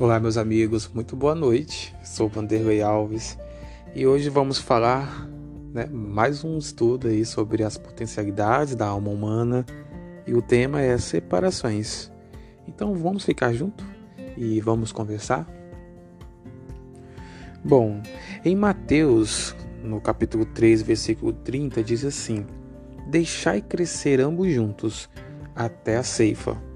Olá, meus amigos, muito boa noite. Sou Vanderlei Alves e hoje vamos falar né, mais um estudo aí sobre as potencialidades da alma humana e o tema é separações. Então vamos ficar junto e vamos conversar? Bom, em Mateus, no capítulo 3, versículo 30, diz assim: Deixai crescer ambos juntos até a ceifa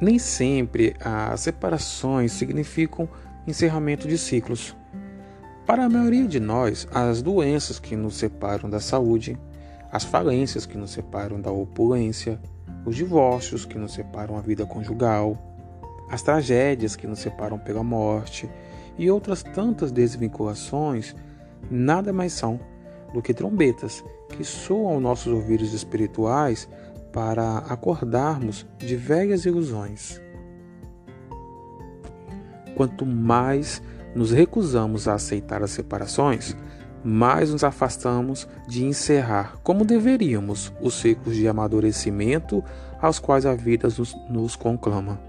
nem sempre as separações significam encerramento de ciclos. Para a maioria de nós, as doenças que nos separam da saúde, as falências que nos separam da opulência, os divórcios que nos separam da vida conjugal, as tragédias que nos separam pela morte e outras tantas desvinculações nada mais são do que trombetas que soam aos nossos ouvidos espirituais para acordarmos de velhas ilusões. Quanto mais nos recusamos a aceitar as separações, mais nos afastamos de encerrar, como deveríamos, os ciclos de amadurecimento aos quais a vida nos, nos conclama.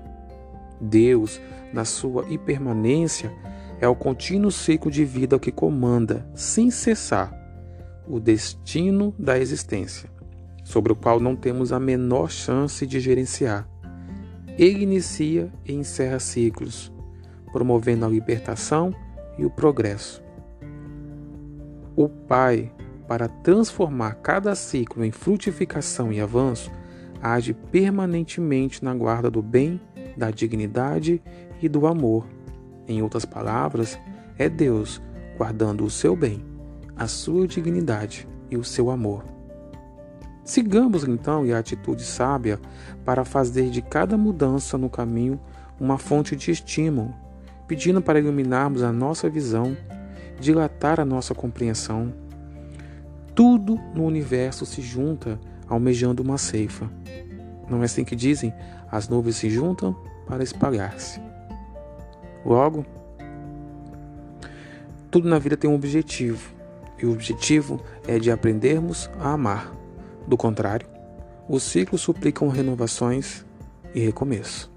Deus, na sua impermanência, é o contínuo ciclo de vida que comanda, sem cessar, o destino da existência sobre o qual não temos a menor chance de gerenciar. Ele inicia e encerra ciclos, promovendo a libertação e o progresso. O Pai, para transformar cada ciclo em frutificação e avanço, age permanentemente na guarda do bem, da dignidade e do amor. Em outras palavras, é Deus guardando o seu bem, a sua dignidade e o seu amor. Sigamos então a atitude sábia para fazer de cada mudança no caminho uma fonte de estímulo, pedindo para iluminarmos a nossa visão, dilatar a nossa compreensão. Tudo no universo se junta almejando uma ceifa. Não é assim que dizem? As nuvens se juntam para espalhar-se. Logo, tudo na vida tem um objetivo, e o objetivo é de aprendermos a amar. Do contrário, os ciclos suplicam renovações e recomeço.